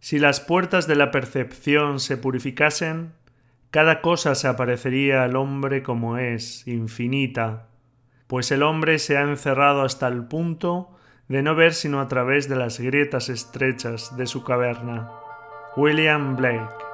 Si las puertas de la percepción se purificasen, cada cosa se aparecería al hombre como es, infinita, pues el hombre se ha encerrado hasta el punto de no ver sino a través de las grietas estrechas de su caverna. William Blake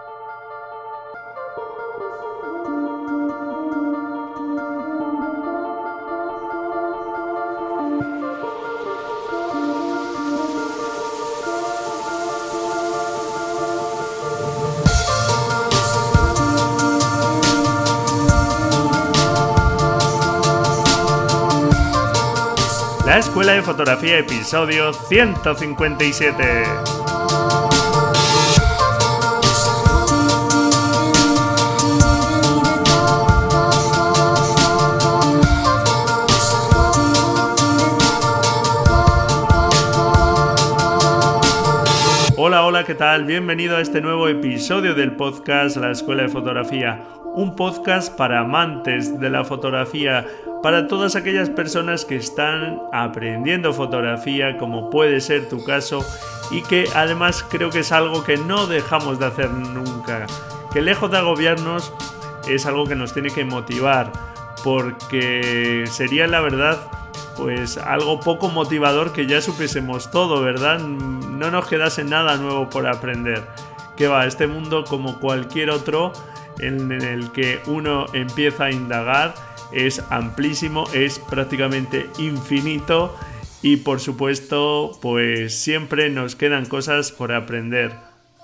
Fotografía, episodio 157. Hola, hola, ¿qué tal? Bienvenido a este nuevo episodio del podcast La Escuela de Fotografía, un podcast para amantes de la fotografía para todas aquellas personas que están aprendiendo fotografía, como puede ser tu caso, y que además creo que es algo que no dejamos de hacer nunca. Que lejos de agobiarnos es algo que nos tiene que motivar, porque sería la verdad pues algo poco motivador que ya supiésemos todo, ¿verdad? No nos quedase nada nuevo por aprender. Que va, este mundo como cualquier otro en el que uno empieza a indagar es amplísimo, es prácticamente infinito y por supuesto pues siempre nos quedan cosas por aprender.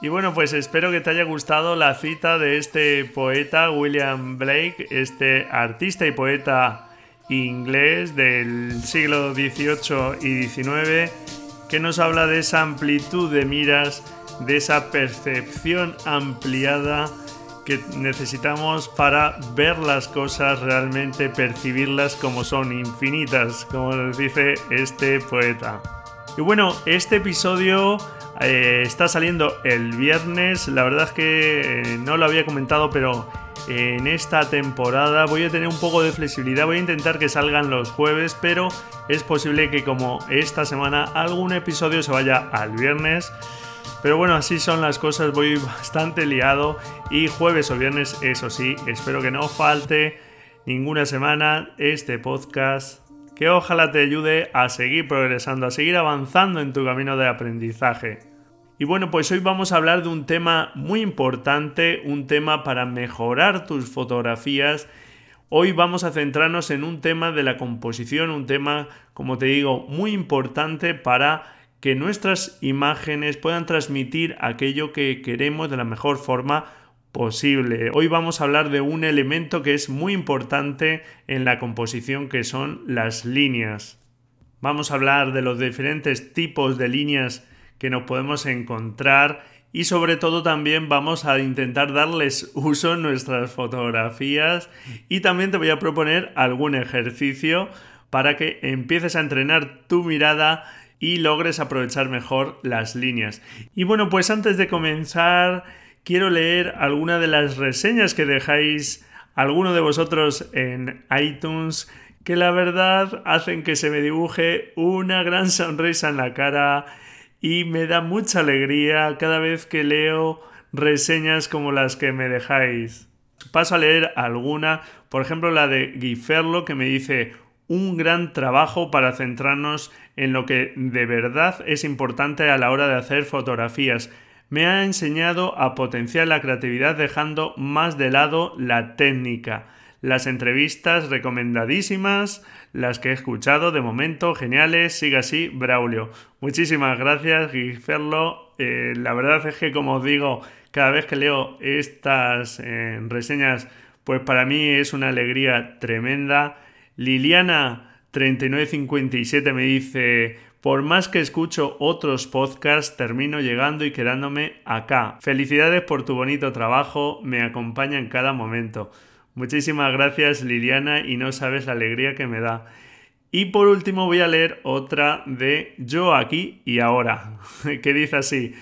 Y bueno, pues espero que te haya gustado la cita de este poeta William Blake, este artista y poeta inglés del siglo XVIII y XIX, que nos habla de esa amplitud de miras, de esa percepción ampliada que necesitamos para ver las cosas realmente, percibirlas como son infinitas, como nos dice este poeta. Y bueno, este episodio eh, está saliendo el viernes, la verdad es que eh, no lo había comentado, pero en esta temporada voy a tener un poco de flexibilidad, voy a intentar que salgan los jueves, pero es posible que como esta semana algún episodio se vaya al viernes. Pero bueno, así son las cosas, voy bastante liado y jueves o viernes, eso sí, espero que no falte ninguna semana este podcast que ojalá te ayude a seguir progresando, a seguir avanzando en tu camino de aprendizaje. Y bueno, pues hoy vamos a hablar de un tema muy importante, un tema para mejorar tus fotografías. Hoy vamos a centrarnos en un tema de la composición, un tema, como te digo, muy importante para que nuestras imágenes puedan transmitir aquello que queremos de la mejor forma posible. Hoy vamos a hablar de un elemento que es muy importante en la composición que son las líneas. Vamos a hablar de los diferentes tipos de líneas que nos podemos encontrar y sobre todo también vamos a intentar darles uso en nuestras fotografías y también te voy a proponer algún ejercicio para que empieces a entrenar tu mirada y logres aprovechar mejor las líneas. Y bueno, pues antes de comenzar, quiero leer alguna de las reseñas que dejáis alguno de vosotros en iTunes que la verdad hacen que se me dibuje una gran sonrisa en la cara y me da mucha alegría cada vez que leo reseñas como las que me dejáis. Paso a leer alguna, por ejemplo la de Guiferlo que me dice un gran trabajo para centrarnos en lo que de verdad es importante a la hora de hacer fotografías. Me ha enseñado a potenciar la creatividad dejando más de lado la técnica. Las entrevistas recomendadísimas, las que he escuchado de momento, geniales, siga así, Braulio. Muchísimas gracias, Guiferlo. Eh, la verdad es que, como os digo, cada vez que leo estas eh, reseñas, pues para mí es una alegría tremenda. Liliana 3957 me dice, por más que escucho otros podcasts, termino llegando y quedándome acá. Felicidades por tu bonito trabajo, me acompaña en cada momento. Muchísimas gracias Liliana y no sabes la alegría que me da. Y por último voy a leer otra de Yo aquí y ahora, que dice así.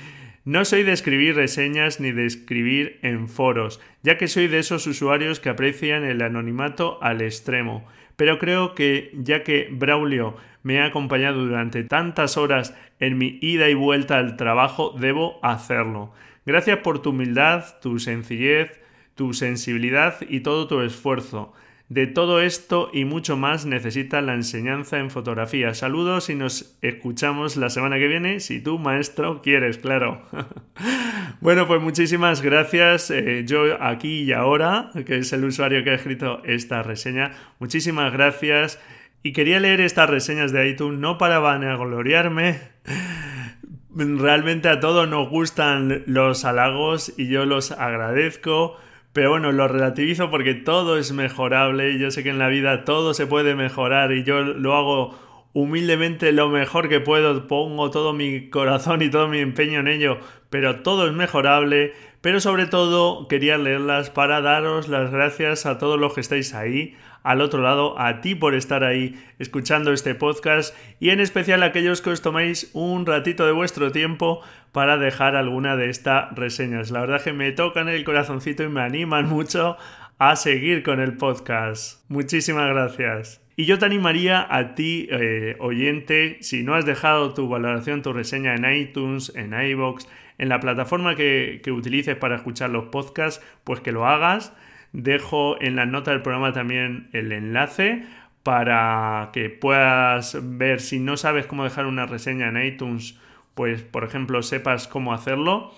No soy de escribir reseñas ni de escribir en foros, ya que soy de esos usuarios que aprecian el anonimato al extremo pero creo que ya que Braulio me ha acompañado durante tantas horas en mi ida y vuelta al trabajo, debo hacerlo. Gracias por tu humildad, tu sencillez, tu sensibilidad y todo tu esfuerzo. De todo esto y mucho más necesita la enseñanza en fotografía. Saludos y nos escuchamos la semana que viene, si tú, maestro, quieres, claro. bueno, pues muchísimas gracias. Eh, yo aquí y ahora, que es el usuario que ha escrito esta reseña, muchísimas gracias. Y quería leer estas reseñas de iTunes no para vanagloriarme. Realmente a todos nos gustan los halagos y yo los agradezco pero bueno, lo relativizo porque todo es mejorable. Yo sé que en la vida todo se puede mejorar y yo lo hago humildemente lo mejor que puedo. Pongo todo mi corazón y todo mi empeño en ello, pero todo es mejorable. Pero sobre todo quería leerlas para daros las gracias a todos los que estáis ahí, al otro lado, a ti por estar ahí escuchando este podcast y en especial a aquellos que os tomáis un ratito de vuestro tiempo para dejar alguna de estas reseñas. La verdad que me tocan el corazoncito y me animan mucho a seguir con el podcast. Muchísimas gracias. Y yo te animaría a ti, eh, oyente, si no has dejado tu valoración, tu reseña en iTunes, en iBox, en la plataforma que, que utilices para escuchar los podcasts, pues que lo hagas Dejo en la nota del programa también el enlace para que puedas ver si no sabes cómo dejar una reseña en iTunes, pues por ejemplo sepas cómo hacerlo.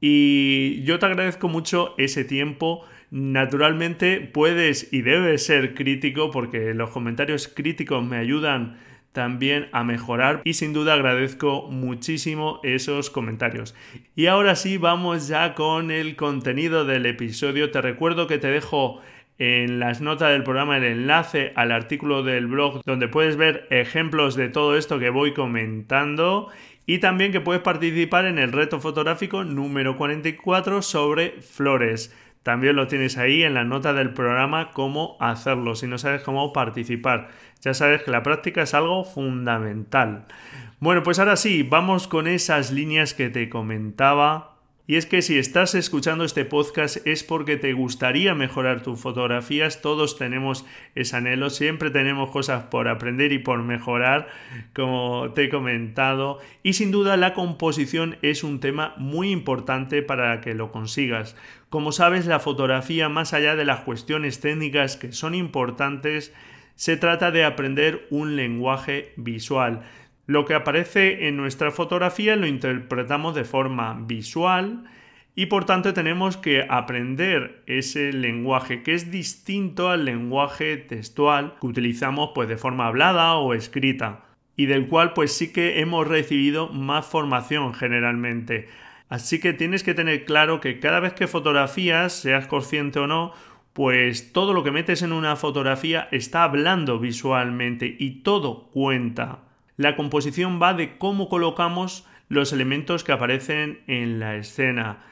Y yo te agradezco mucho ese tiempo. Naturalmente puedes y debes ser crítico porque los comentarios críticos me ayudan también a mejorar y sin duda agradezco muchísimo esos comentarios. Y ahora sí, vamos ya con el contenido del episodio. Te recuerdo que te dejo en las notas del programa el enlace al artículo del blog donde puedes ver ejemplos de todo esto que voy comentando y también que puedes participar en el reto fotográfico número 44 sobre flores. También lo tienes ahí en la nota del programa cómo hacerlo, si no sabes cómo participar. Ya sabes que la práctica es algo fundamental. Bueno, pues ahora sí, vamos con esas líneas que te comentaba y es que si estás escuchando este podcast es porque te gustaría mejorar tus fotografías, todos tenemos ese anhelo, siempre tenemos cosas por aprender y por mejorar, como te he comentado, y sin duda la composición es un tema muy importante para que lo consigas. Como sabes, la fotografía, más allá de las cuestiones técnicas que son importantes, se trata de aprender un lenguaje visual. Lo que aparece en nuestra fotografía lo interpretamos de forma visual y por tanto tenemos que aprender ese lenguaje que es distinto al lenguaje textual que utilizamos pues de forma hablada o escrita y del cual pues sí que hemos recibido más formación generalmente. Así que tienes que tener claro que cada vez que fotografías, seas consciente o no, pues todo lo que metes en una fotografía está hablando visualmente y todo cuenta. La composición va de cómo colocamos los elementos que aparecen en la escena.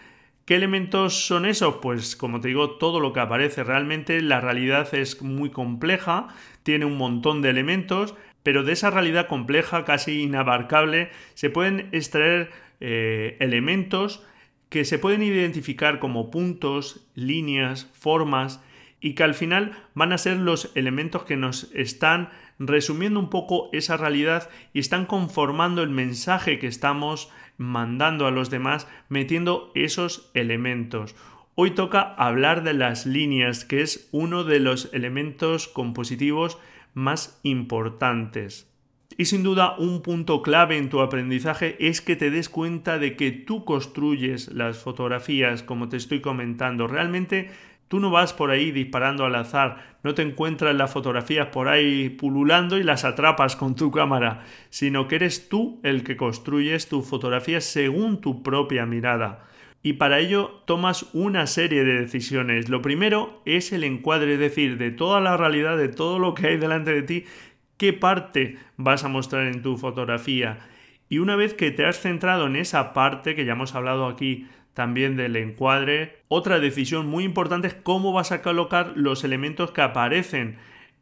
¿Qué elementos son esos? Pues como te digo, todo lo que aparece. Realmente la realidad es muy compleja, tiene un montón de elementos, pero de esa realidad compleja, casi inabarcable, se pueden extraer eh, elementos que se pueden identificar como puntos, líneas, formas, y que al final van a ser los elementos que nos están resumiendo un poco esa realidad y están conformando el mensaje que estamos mandando a los demás metiendo esos elementos. Hoy toca hablar de las líneas, que es uno de los elementos compositivos más importantes. Y sin duda un punto clave en tu aprendizaje es que te des cuenta de que tú construyes las fotografías, como te estoy comentando. Realmente Tú no vas por ahí disparando al azar, no te encuentras las fotografías por ahí pululando y las atrapas con tu cámara, sino que eres tú el que construyes tus fotografías según tu propia mirada. Y para ello tomas una serie de decisiones. Lo primero es el encuadre, es decir, de toda la realidad, de todo lo que hay delante de ti, qué parte vas a mostrar en tu fotografía. Y una vez que te has centrado en esa parte que ya hemos hablado aquí también del encuadre. Otra decisión muy importante es cómo vas a colocar los elementos que aparecen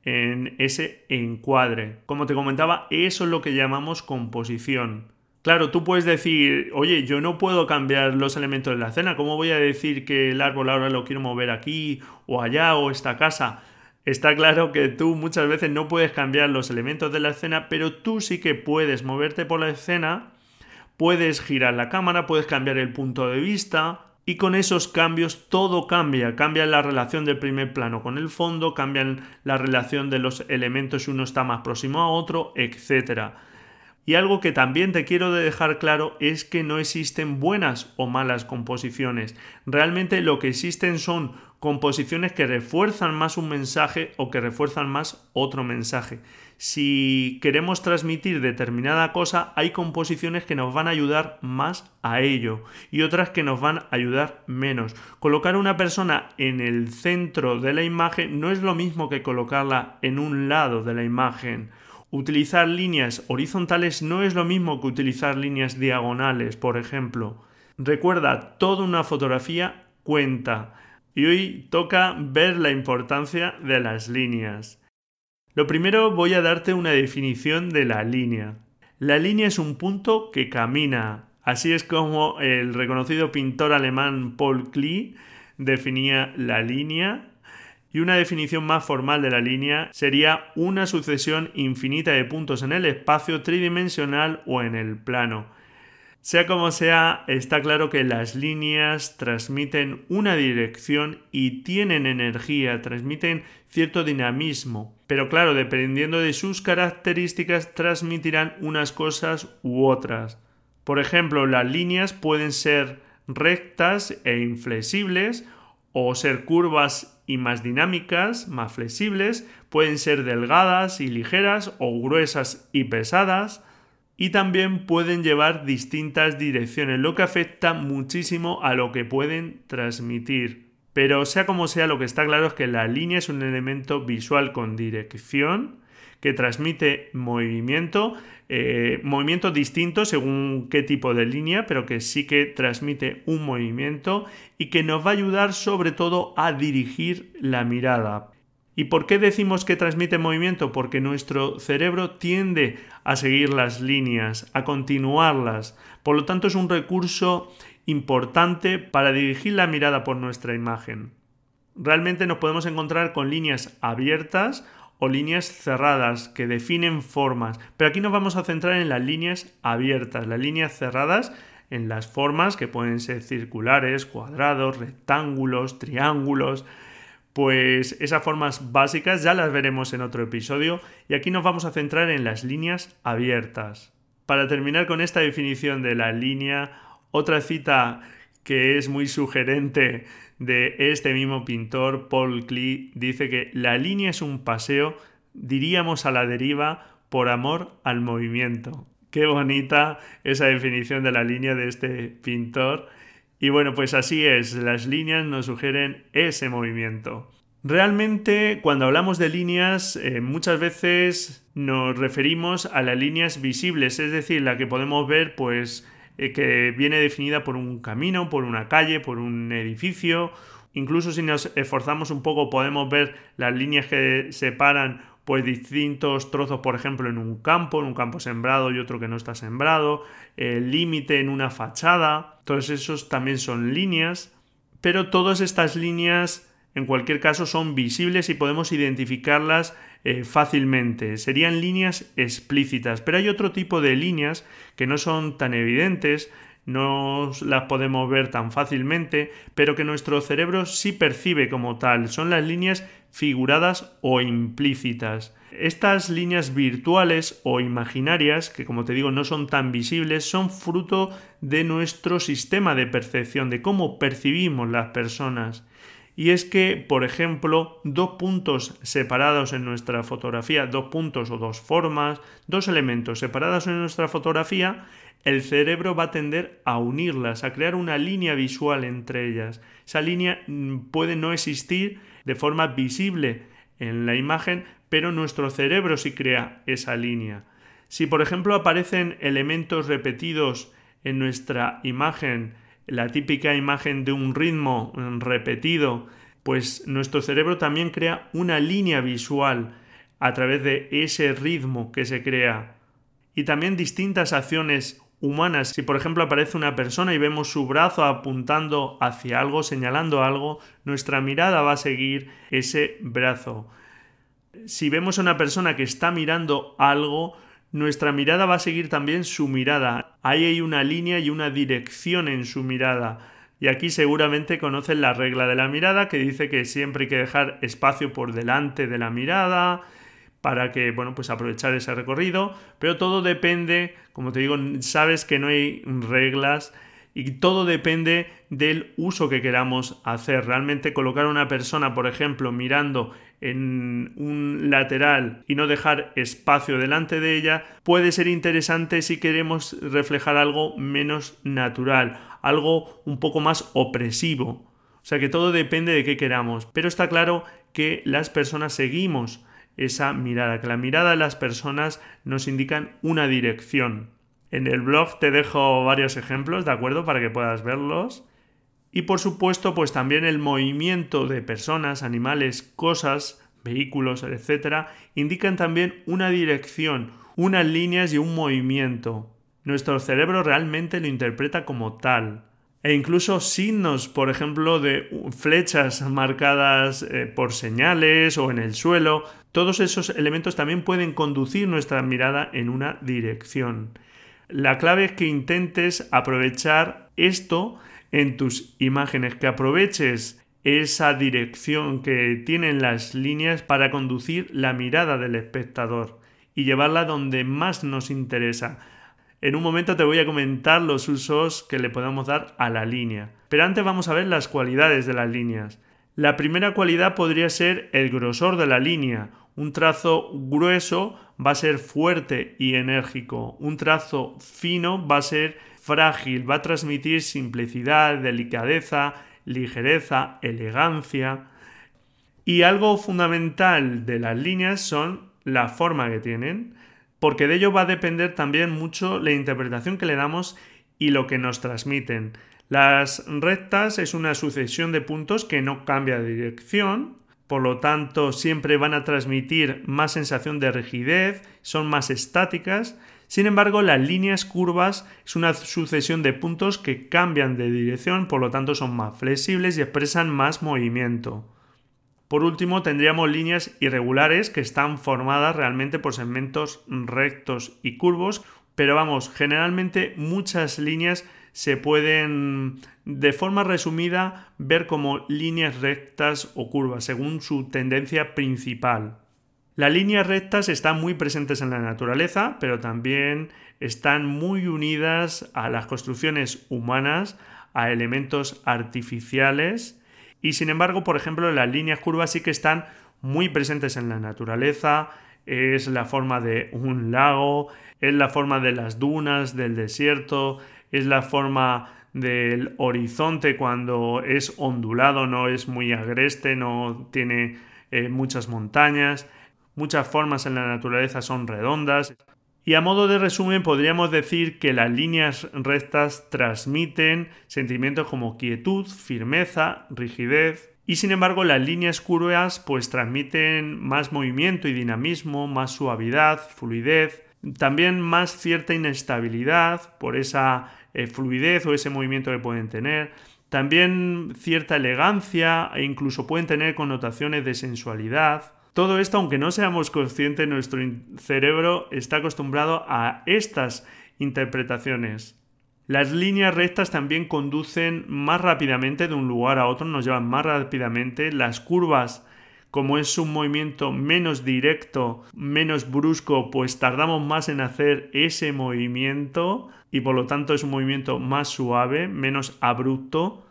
en ese encuadre. Como te comentaba, eso es lo que llamamos composición. Claro, tú puedes decir, oye, yo no puedo cambiar los elementos de la escena, ¿cómo voy a decir que el árbol ahora lo quiero mover aquí o allá o esta casa? Está claro que tú muchas veces no puedes cambiar los elementos de la escena, pero tú sí que puedes moverte por la escena, puedes girar la cámara, puedes cambiar el punto de vista, y con esos cambios todo cambia, cambia la relación del primer plano con el fondo, cambian la relación de los elementos uno está más próximo a otro, etc. Y algo que también te quiero dejar claro es que no existen buenas o malas composiciones. Realmente lo que existen son composiciones que refuerzan más un mensaje o que refuerzan más otro mensaje. Si queremos transmitir determinada cosa, hay composiciones que nos van a ayudar más a ello y otras que nos van a ayudar menos. Colocar una persona en el centro de la imagen no es lo mismo que colocarla en un lado de la imagen. Utilizar líneas horizontales no es lo mismo que utilizar líneas diagonales, por ejemplo. Recuerda, toda una fotografía cuenta. Y hoy toca ver la importancia de las líneas. Lo primero voy a darte una definición de la línea. La línea es un punto que camina. Así es como el reconocido pintor alemán Paul Klee definía la línea y una definición más formal de la línea sería una sucesión infinita de puntos en el espacio tridimensional o en el plano. Sea como sea, está claro que las líneas transmiten una dirección y tienen energía, transmiten cierto dinamismo, pero claro, dependiendo de sus características, transmitirán unas cosas u otras. Por ejemplo, las líneas pueden ser rectas e inflexibles o ser curvas y más dinámicas, más flexibles, pueden ser delgadas y ligeras o gruesas y pesadas, y también pueden llevar distintas direcciones, lo que afecta muchísimo a lo que pueden transmitir. Pero sea como sea, lo que está claro es que la línea es un elemento visual con dirección que transmite movimiento, eh, movimiento distinto según qué tipo de línea, pero que sí que transmite un movimiento y que nos va a ayudar sobre todo a dirigir la mirada. ¿Y por qué decimos que transmite movimiento? Porque nuestro cerebro tiende a seguir las líneas, a continuarlas. Por lo tanto, es un recurso importante para dirigir la mirada por nuestra imagen. Realmente nos podemos encontrar con líneas abiertas o líneas cerradas que definen formas. Pero aquí nos vamos a centrar en las líneas abiertas, las líneas cerradas en las formas que pueden ser circulares, cuadrados, rectángulos, triángulos. Pues esas formas básicas ya las veremos en otro episodio y aquí nos vamos a centrar en las líneas abiertas. Para terminar con esta definición de la línea, otra cita que es muy sugerente de este mismo pintor, Paul Klee, dice que la línea es un paseo, diríamos a la deriva, por amor al movimiento. Qué bonita esa definición de la línea de este pintor. Y bueno, pues así es, las líneas nos sugieren ese movimiento. Realmente cuando hablamos de líneas eh, muchas veces nos referimos a las líneas visibles, es decir, la que podemos ver pues eh, que viene definida por un camino, por una calle, por un edificio. Incluso si nos esforzamos un poco podemos ver las líneas que separan pues distintos trozos, por ejemplo, en un campo, en un campo sembrado y otro que no está sembrado, el límite en una fachada, todos esos también son líneas, pero todas estas líneas en cualquier caso son visibles y podemos identificarlas eh, fácilmente. Serían líneas explícitas, pero hay otro tipo de líneas que no son tan evidentes, no las podemos ver tan fácilmente, pero que nuestro cerebro sí percibe como tal. Son las líneas figuradas o implícitas. Estas líneas virtuales o imaginarias, que como te digo no son tan visibles, son fruto de nuestro sistema de percepción, de cómo percibimos las personas. Y es que, por ejemplo, dos puntos separados en nuestra fotografía, dos puntos o dos formas, dos elementos separados en nuestra fotografía, el cerebro va a tender a unirlas, a crear una línea visual entre ellas. Esa línea mm, puede no existir de forma visible en la imagen, pero nuestro cerebro sí crea esa línea. Si por ejemplo aparecen elementos repetidos en nuestra imagen, la típica imagen de un ritmo repetido, pues nuestro cerebro también crea una línea visual a través de ese ritmo que se crea. Y también distintas acciones humanas. Si por ejemplo aparece una persona y vemos su brazo apuntando hacia algo, señalando algo, nuestra mirada va a seguir ese brazo. Si vemos a una persona que está mirando algo, nuestra mirada va a seguir también su mirada. Ahí hay una línea y una dirección en su mirada. Y aquí seguramente conocen la regla de la mirada que dice que siempre hay que dejar espacio por delante de la mirada para que, bueno, pues aprovechar ese recorrido, pero todo depende, como te digo, sabes que no hay reglas y todo depende del uso que queramos hacer. Realmente colocar a una persona, por ejemplo, mirando en un lateral y no dejar espacio delante de ella puede ser interesante si queremos reflejar algo menos natural, algo un poco más opresivo. O sea que todo depende de qué queramos, pero está claro que las personas seguimos esa mirada, que la mirada de las personas nos indican una dirección. En el blog te dejo varios ejemplos, ¿de acuerdo? Para que puedas verlos. Y por supuesto, pues también el movimiento de personas, animales, cosas, vehículos, etc., indican también una dirección, unas líneas y un movimiento. Nuestro cerebro realmente lo interpreta como tal. E incluso signos, por ejemplo, de flechas marcadas eh, por señales o en el suelo, todos esos elementos también pueden conducir nuestra mirada en una dirección. La clave es que intentes aprovechar esto en tus imágenes, que aproveches esa dirección que tienen las líneas para conducir la mirada del espectador y llevarla donde más nos interesa. En un momento te voy a comentar los usos que le podemos dar a la línea. Pero antes vamos a ver las cualidades de las líneas. La primera cualidad podría ser el grosor de la línea. Un trazo grueso va a ser fuerte y enérgico. Un trazo fino va a ser frágil, va a transmitir simplicidad, delicadeza, ligereza, elegancia. Y algo fundamental de las líneas son la forma que tienen, porque de ello va a depender también mucho la interpretación que le damos y lo que nos transmiten. Las rectas es una sucesión de puntos que no cambia de dirección, por lo tanto siempre van a transmitir más sensación de rigidez, son más estáticas. Sin embargo, las líneas curvas es una sucesión de puntos que cambian de dirección, por lo tanto son más flexibles y expresan más movimiento. Por último, tendríamos líneas irregulares que están formadas realmente por segmentos rectos y curvos, pero vamos, generalmente muchas líneas se pueden de forma resumida ver como líneas rectas o curvas según su tendencia principal. Las líneas rectas están muy presentes en la naturaleza, pero también están muy unidas a las construcciones humanas, a elementos artificiales y sin embargo, por ejemplo, las líneas curvas sí que están muy presentes en la naturaleza, es la forma de un lago, es la forma de las dunas, del desierto, es la forma del horizonte cuando es ondulado, no es muy agreste, no tiene eh, muchas montañas. Muchas formas en la naturaleza son redondas. Y a modo de resumen podríamos decir que las líneas rectas transmiten sentimientos como quietud, firmeza, rigidez, y sin embargo las líneas curvas pues transmiten más movimiento y dinamismo, más suavidad, fluidez, también más cierta inestabilidad por esa eh, fluidez o ese movimiento que pueden tener. También cierta elegancia e incluso pueden tener connotaciones de sensualidad. Todo esto, aunque no seamos conscientes, nuestro cerebro está acostumbrado a estas interpretaciones. Las líneas rectas también conducen más rápidamente de un lugar a otro, nos llevan más rápidamente. Las curvas como es un movimiento menos directo, menos brusco, pues tardamos más en hacer ese movimiento y por lo tanto es un movimiento más suave, menos abrupto.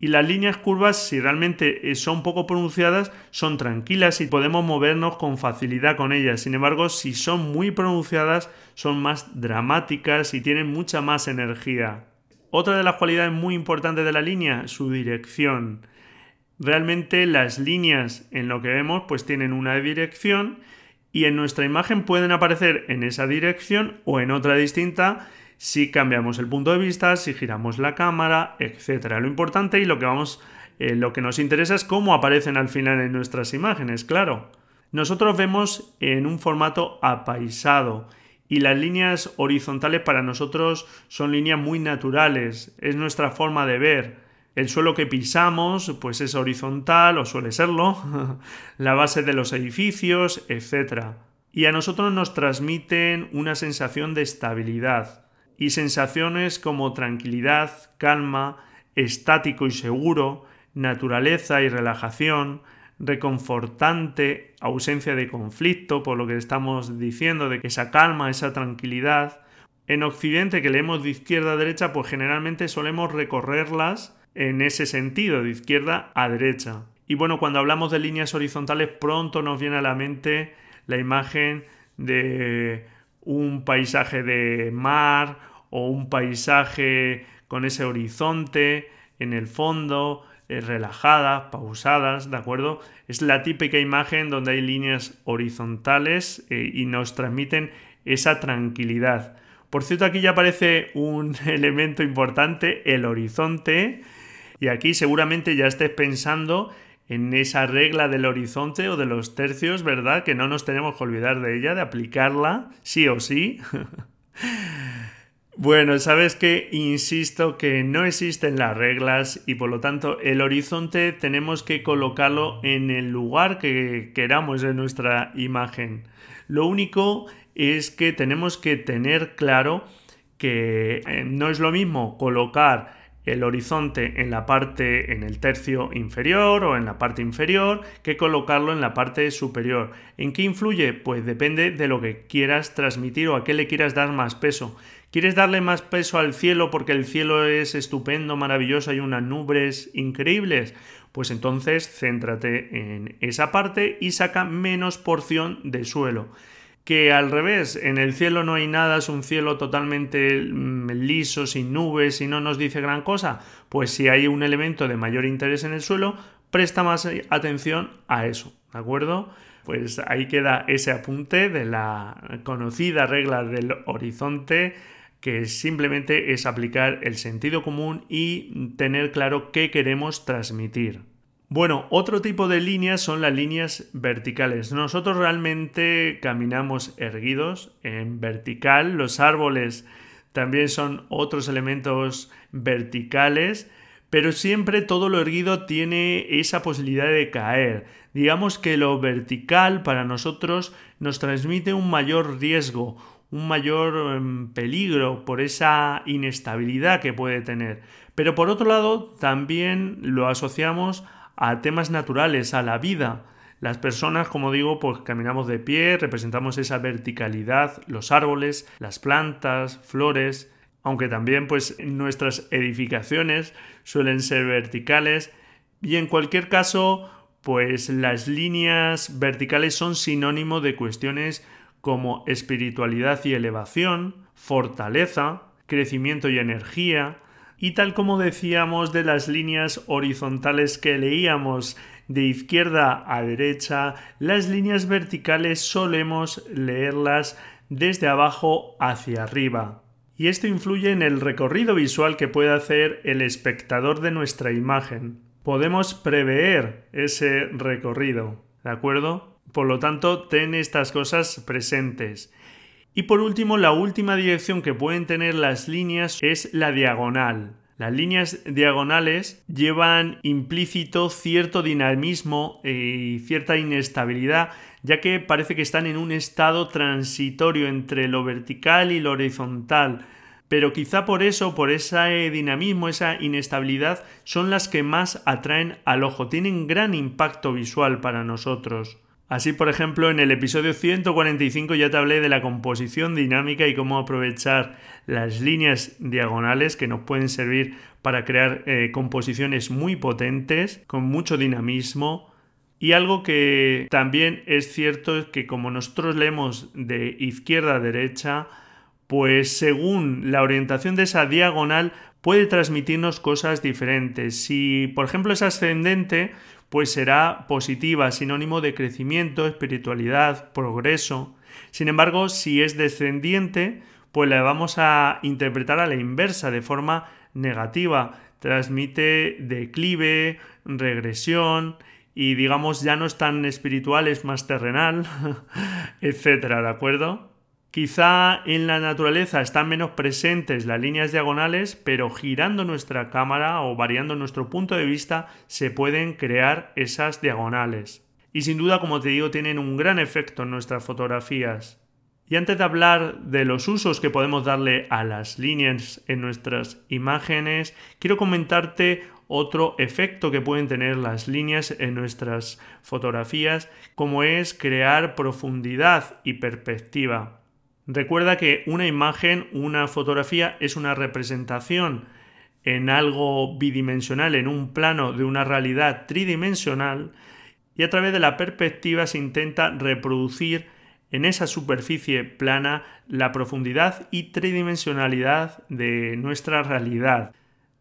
Y las líneas curvas, si realmente eh, son poco pronunciadas, son tranquilas y podemos movernos con facilidad con ellas. Sin embargo, si son muy pronunciadas, son más dramáticas y tienen mucha más energía. Otra de las cualidades muy importantes de la línea, su dirección. Realmente las líneas en lo que vemos pues tienen una dirección y en nuestra imagen pueden aparecer en esa dirección o en otra distinta si cambiamos el punto de vista, si giramos la cámara, etcétera. Lo importante y lo que vamos eh, lo que nos interesa es cómo aparecen al final en nuestras imágenes, claro. Nosotros vemos en un formato apaisado y las líneas horizontales para nosotros son líneas muy naturales, es nuestra forma de ver El suelo que pisamos pues es horizontal o suele serlo, la base de los edificios, etc. Y a nosotros nos transmiten una sensación de estabilidad y sensaciones como tranquilidad, calma, estático y seguro, naturaleza y relajación, reconfortante, ausencia de conflicto, por lo que estamos diciendo, de que esa calma, esa tranquilidad. En Occidente, que leemos de izquierda a derecha, pues generalmente solemos recorrerlas en ese sentido, de izquierda a derecha. Y bueno, cuando hablamos de líneas horizontales, pronto nos viene a la mente la imagen de un paisaje de mar o un paisaje con ese horizonte en el fondo, eh, relajadas, pausadas, ¿de acuerdo? Es la típica imagen donde hay líneas horizontales eh, y nos transmiten esa tranquilidad. Por cierto, aquí ya aparece un elemento importante, el horizonte, y aquí seguramente ya estés pensando en esa regla del horizonte o de los tercios, ¿verdad? Que no nos tenemos que olvidar de ella, de aplicarla, sí o sí. Bueno, sabes que insisto que no existen las reglas y por lo tanto el horizonte tenemos que colocarlo en el lugar que queramos en nuestra imagen. Lo único es que tenemos que tener claro que eh, no es lo mismo colocar el horizonte en la parte, en el tercio inferior o en la parte inferior, que colocarlo en la parte superior. ¿En qué influye? Pues depende de lo que quieras transmitir o a qué le quieras dar más peso. ¿Quieres darle más peso al cielo porque el cielo es estupendo, maravilloso, hay unas nubes increíbles? Pues entonces céntrate en esa parte y saca menos porción de suelo que al revés, en el cielo no hay nada, es un cielo totalmente mm, liso, sin nubes y no nos dice gran cosa, pues si hay un elemento de mayor interés en el suelo, presta más atención a eso, ¿de acuerdo? Pues ahí queda ese apunte de la conocida regla del horizonte que simplemente es aplicar el sentido común y tener claro qué queremos transmitir. Bueno, otro tipo de líneas son las líneas verticales. Nosotros realmente caminamos erguidos en vertical. Los árboles también son otros elementos verticales, pero siempre todo lo erguido tiene esa posibilidad de caer. Digamos que lo vertical para nosotros nos transmite un mayor riesgo, un mayor em, peligro por esa inestabilidad que puede tener. Pero por otro lado, también lo asociamos a temas naturales, a la vida. Las personas, como digo, pues caminamos de pie, representamos esa verticalidad, los árboles, las plantas, flores, aunque también pues nuestras edificaciones suelen ser verticales y en cualquier caso pues las líneas verticales son sinónimo de cuestiones como espiritualidad y elevación, fortaleza, crecimiento y energía, y tal como decíamos de las líneas horizontales que leíamos de izquierda a derecha, las líneas verticales solemos leerlas desde abajo hacia arriba. Y esto influye en el recorrido visual que puede hacer el espectador de nuestra imagen. Podemos prever ese recorrido, ¿de acuerdo? Por lo tanto, ten estas cosas presentes. Y por último, la última dirección que pueden tener las líneas es la diagonal. Las líneas diagonales llevan implícito cierto dinamismo y cierta inestabilidad, ya que parece que están en un estado transitorio entre lo vertical y lo horizontal. Pero quizá por eso, por ese dinamismo, esa inestabilidad, son las que más atraen al ojo, tienen gran impacto visual para nosotros. Así, por ejemplo, en el episodio 145 ya te hablé de la composición dinámica y cómo aprovechar las líneas diagonales que nos pueden servir para crear eh, composiciones muy potentes, con mucho dinamismo. Y algo que también es cierto es que como nosotros leemos de izquierda a derecha, pues según la orientación de esa diagonal puede transmitirnos cosas diferentes. Si, por ejemplo, es ascendente, pues será positiva, sinónimo de crecimiento, espiritualidad, progreso. Sin embargo, si es descendiente, pues la vamos a interpretar a la inversa, de forma negativa. Transmite declive, regresión y digamos ya no es tan espiritual, es más terrenal, etcétera, ¿de acuerdo? Quizá en la naturaleza están menos presentes las líneas diagonales, pero girando nuestra cámara o variando nuestro punto de vista se pueden crear esas diagonales. Y sin duda, como te digo, tienen un gran efecto en nuestras fotografías. Y antes de hablar de los usos que podemos darle a las líneas en nuestras imágenes, quiero comentarte otro efecto que pueden tener las líneas en nuestras fotografías, como es crear profundidad y perspectiva. Recuerda que una imagen, una fotografía es una representación en algo bidimensional, en un plano de una realidad tridimensional, y a través de la perspectiva se intenta reproducir en esa superficie plana la profundidad y tridimensionalidad de nuestra realidad.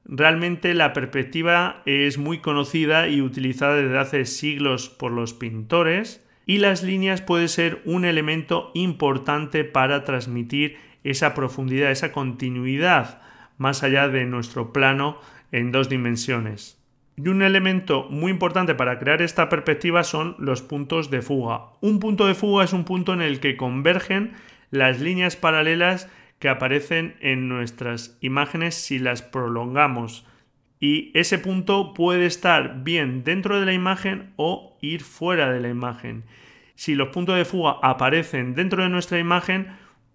Realmente la perspectiva es muy conocida y utilizada desde hace siglos por los pintores, y las líneas puede ser un elemento importante para transmitir esa profundidad, esa continuidad más allá de nuestro plano en dos dimensiones. Y un elemento muy importante para crear esta perspectiva son los puntos de fuga. Un punto de fuga es un punto en el que convergen las líneas paralelas que aparecen en nuestras imágenes si las prolongamos y ese punto puede estar bien dentro de la imagen o ir fuera de la imagen. Si los puntos de fuga aparecen dentro de nuestra imagen,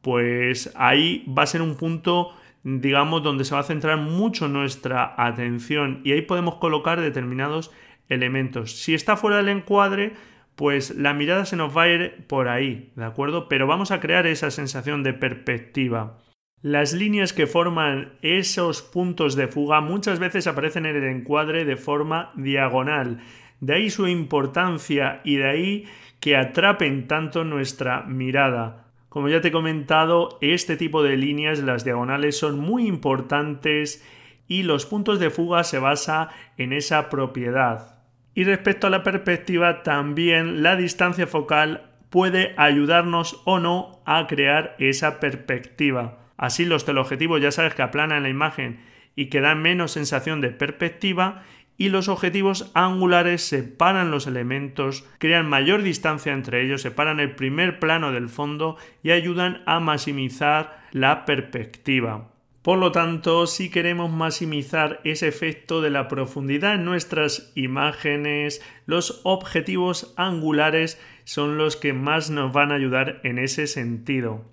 pues ahí va a ser un punto digamos donde se va a centrar mucho nuestra atención y ahí podemos colocar determinados elementos. Si está fuera del encuadre, pues la mirada se nos va a ir por ahí, ¿de acuerdo? Pero vamos a crear esa sensación de perspectiva. Las líneas que forman esos puntos de fuga muchas veces aparecen en el encuadre de forma diagonal. De ahí su importancia y de ahí que atrapen tanto nuestra mirada. Como ya te he comentado, este tipo de líneas, las diagonales, son muy importantes y los puntos de fuga se basa en esa propiedad. Y respecto a la perspectiva, también la distancia focal puede ayudarnos o no a crear esa perspectiva. Así los teleobjetivos ya sabes que aplanan la imagen y que dan menos sensación de perspectiva y los objetivos angulares separan los elementos, crean mayor distancia entre ellos, separan el primer plano del fondo y ayudan a maximizar la perspectiva. Por lo tanto, si queremos maximizar ese efecto de la profundidad en nuestras imágenes, los objetivos angulares son los que más nos van a ayudar en ese sentido.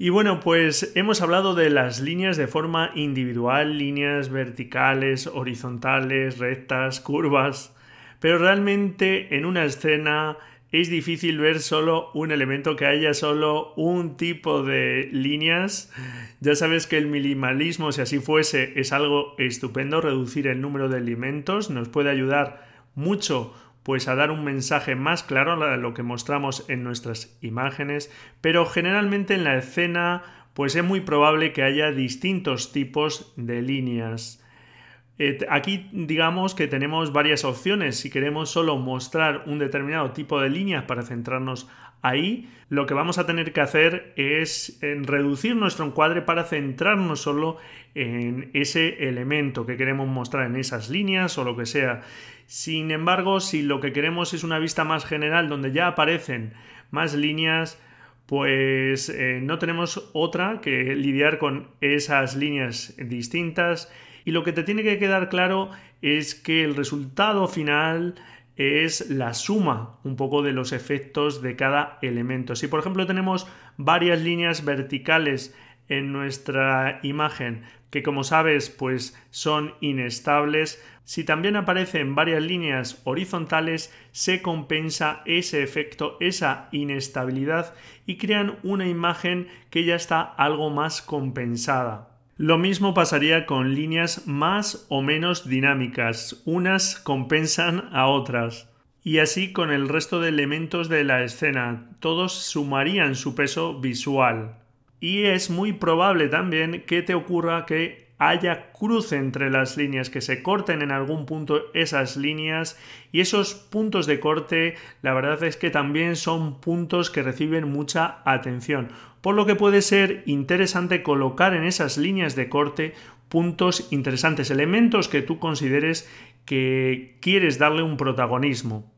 Y bueno, pues hemos hablado de las líneas de forma individual, líneas verticales, horizontales, rectas, curvas, pero realmente en una escena es difícil ver solo un elemento, que haya solo un tipo de líneas. Ya sabes que el minimalismo, si así fuese, es algo estupendo, reducir el número de elementos nos puede ayudar mucho pues a dar un mensaje más claro a lo que mostramos en nuestras imágenes, pero generalmente en la escena pues es muy probable que haya distintos tipos de líneas. Eh, aquí digamos que tenemos varias opciones. Si queremos solo mostrar un determinado tipo de líneas para centrarnos ahí, lo que vamos a tener que hacer es reducir nuestro encuadre para centrarnos solo en ese elemento que queremos mostrar en esas líneas o lo que sea. Sin embargo, si lo que queremos es una vista más general donde ya aparecen más líneas, pues eh, no tenemos otra que lidiar con esas líneas distintas y lo que te tiene que quedar claro es que el resultado final es la suma un poco de los efectos de cada elemento. Si por ejemplo tenemos varias líneas verticales en nuestra imagen que como sabes pues son inestables, si también aparecen varias líneas horizontales se compensa ese efecto, esa inestabilidad y crean una imagen que ya está algo más compensada. Lo mismo pasaría con líneas más o menos dinámicas, unas compensan a otras. Y así con el resto de elementos de la escena, todos sumarían su peso visual. Y es muy probable también que te ocurra que haya cruce entre las líneas, que se corten en algún punto esas líneas y esos puntos de corte la verdad es que también son puntos que reciben mucha atención, por lo que puede ser interesante colocar en esas líneas de corte puntos interesantes, elementos que tú consideres que quieres darle un protagonismo.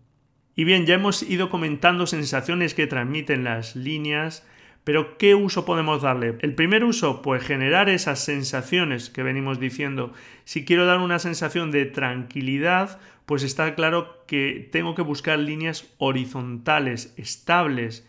Y bien, ya hemos ido comentando sensaciones que transmiten las líneas, Pero ¿qué uso podemos darle? El primer uso, pues generar esas sensaciones que venimos diciendo. Si quiero dar una sensación de tranquilidad, pues está claro que tengo que buscar líneas horizontales, estables,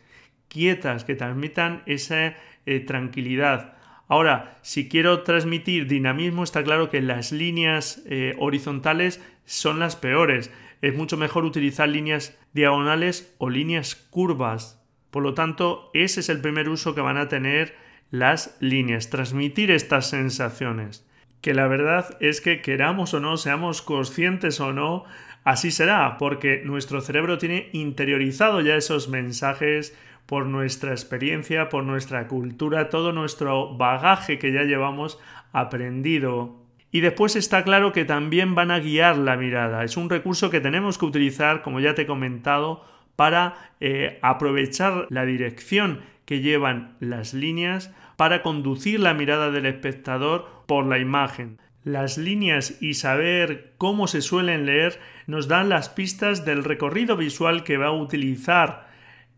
quietas, que transmitan esa eh, tranquilidad. Ahora, si quiero transmitir dinamismo, está claro que las líneas eh, horizontales son las peores. Es mucho mejor utilizar líneas diagonales o líneas curvas. Por lo tanto, ese es el primer uso que van a tener las líneas, transmitir estas sensaciones. Que la verdad es que queramos o no, seamos conscientes o no, así será, porque nuestro cerebro tiene interiorizado ya esos mensajes por nuestra experiencia, por nuestra cultura, todo nuestro bagaje que ya llevamos aprendido. Y después está claro que también van a guiar la mirada. Es un recurso que tenemos que utilizar, como ya te he comentado, para eh, aprovechar la dirección que llevan las líneas para conducir la mirada del espectador por la imagen. Las líneas y saber cómo se suelen leer nos dan las pistas del recorrido visual que va a utilizar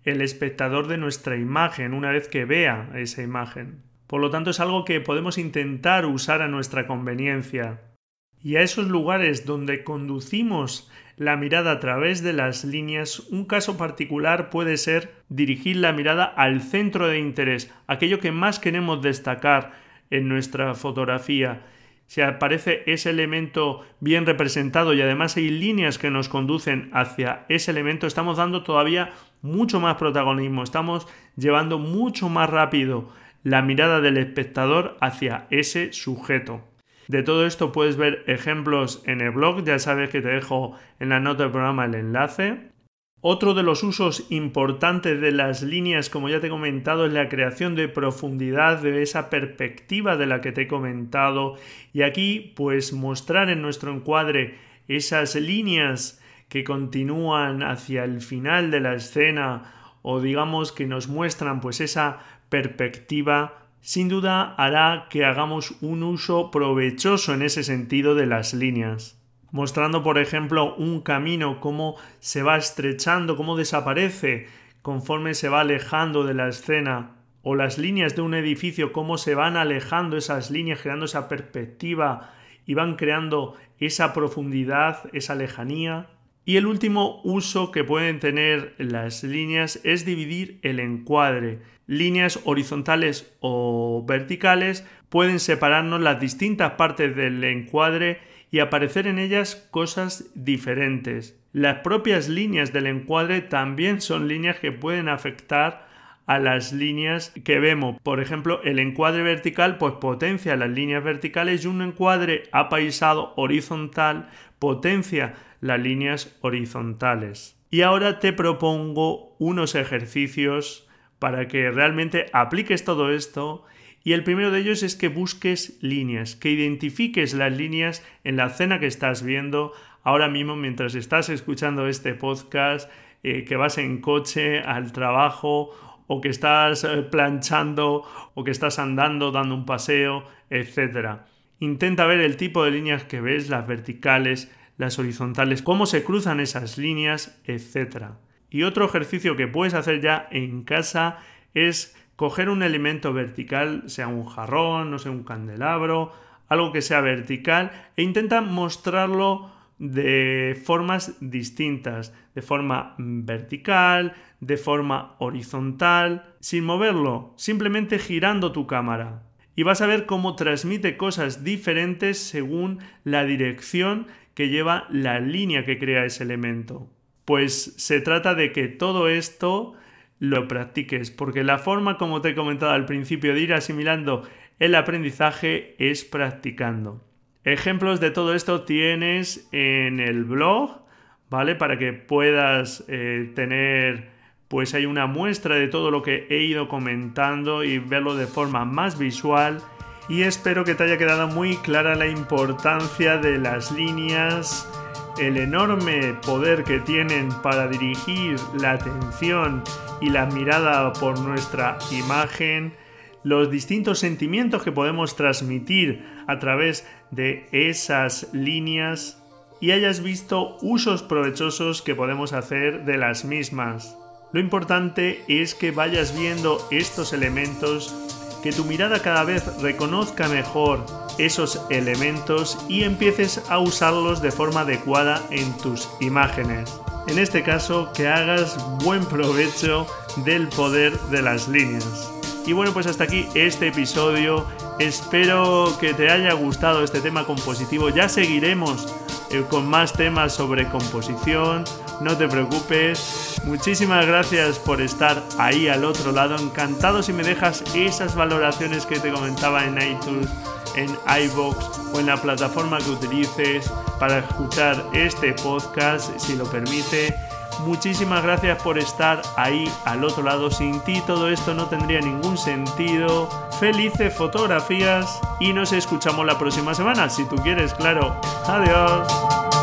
el espectador de nuestra imagen una vez que vea esa imagen. Por lo tanto, es algo que podemos intentar usar a nuestra conveniencia. Y a esos lugares donde conducimos la mirada a través de las líneas, un caso particular puede ser dirigir la mirada al centro de interés, aquello que más queremos destacar en nuestra fotografía. Si aparece ese elemento bien representado y además hay líneas que nos conducen hacia ese elemento, estamos dando todavía mucho más protagonismo, estamos llevando mucho más rápido la mirada del espectador hacia ese sujeto. De todo esto puedes ver ejemplos en el blog, ya sabes que te dejo en la nota del programa el enlace. Otro de los usos importantes de las líneas, como ya te he comentado, es la creación de profundidad de esa perspectiva de la que te he comentado. Y aquí, pues mostrar en nuestro encuadre esas líneas que continúan hacia el final de la escena o digamos que nos muestran pues esa perspectiva sin duda hará que hagamos un uso provechoso en ese sentido de las líneas mostrando por ejemplo un camino cómo se va estrechando cómo desaparece conforme se va alejando de la escena o las líneas de un edificio cómo se van alejando esas líneas creando esa perspectiva y van creando esa profundidad esa lejanía y el último uso que pueden tener las líneas es dividir el encuadre. Líneas horizontales o verticales pueden separarnos las distintas partes del encuadre y aparecer en ellas cosas diferentes. Las propias líneas del encuadre también son líneas que pueden afectar a las líneas que vemos. Por ejemplo, el encuadre vertical pues potencia las líneas verticales y un encuadre apaisado horizontal potencia las líneas horizontales. Y ahora te propongo unos ejercicios para que realmente apliques todo esto y el primero de ellos es que busques líneas, que identifiques las líneas en la escena que estás viendo ahora mismo mientras estás escuchando este podcast, eh, que vas en coche al trabajo o que estás eh, planchando o que estás andando dando un paseo, etc. Intenta ver el tipo de líneas que ves, las verticales, las horizontales, cómo se cruzan esas líneas, etc. Y otro ejercicio que puedes hacer ya en casa es coger un elemento vertical, sea un jarrón, no sé, un candelabro, algo que sea vertical, e intenta mostrarlo de formas distintas, de forma vertical, de forma horizontal, sin moverlo, simplemente girando tu cámara. Y vas a ver cómo transmite cosas diferentes según la dirección que lleva la línea que crea ese elemento. Pues se trata de que todo esto lo practiques, porque la forma, como te he comentado al principio, de ir asimilando el aprendizaje es practicando. Ejemplos de todo esto tienes en el blog, ¿vale? Para que puedas eh, tener, pues hay una muestra de todo lo que he ido comentando y verlo de forma más visual y espero que te haya quedado muy clara la importancia de las líneas, el enorme poder que tienen para dirigir la atención y la mirada por nuestra imagen, los distintos sentimientos que podemos transmitir a través de esas líneas y hayas visto usos provechosos que podemos hacer de las mismas. Lo importante es que vayas viendo estos elementos, que tu mirada cada vez reconozca mejor esos elementos y empieces a usarlos de forma adecuada en tus imágenes. En este caso, que hagas buen provecho del poder de las líneas. Y bueno, pues hasta aquí este episodio. Espero que te haya gustado este tema compositivo. Ya seguiremos eh, con más temas sobre composición. No te preocupes. Muchísimas gracias por estar ahí al otro lado. Encantado si me dejas esas valoraciones que te comentaba en iTunes en iBox o en la plataforma que utilices para escuchar este podcast, si lo permite. Muchísimas gracias por estar ahí al otro lado. Sin ti todo esto no tendría ningún sentido. Felices fotografías y nos escuchamos la próxima semana, si tú quieres, claro. Adiós.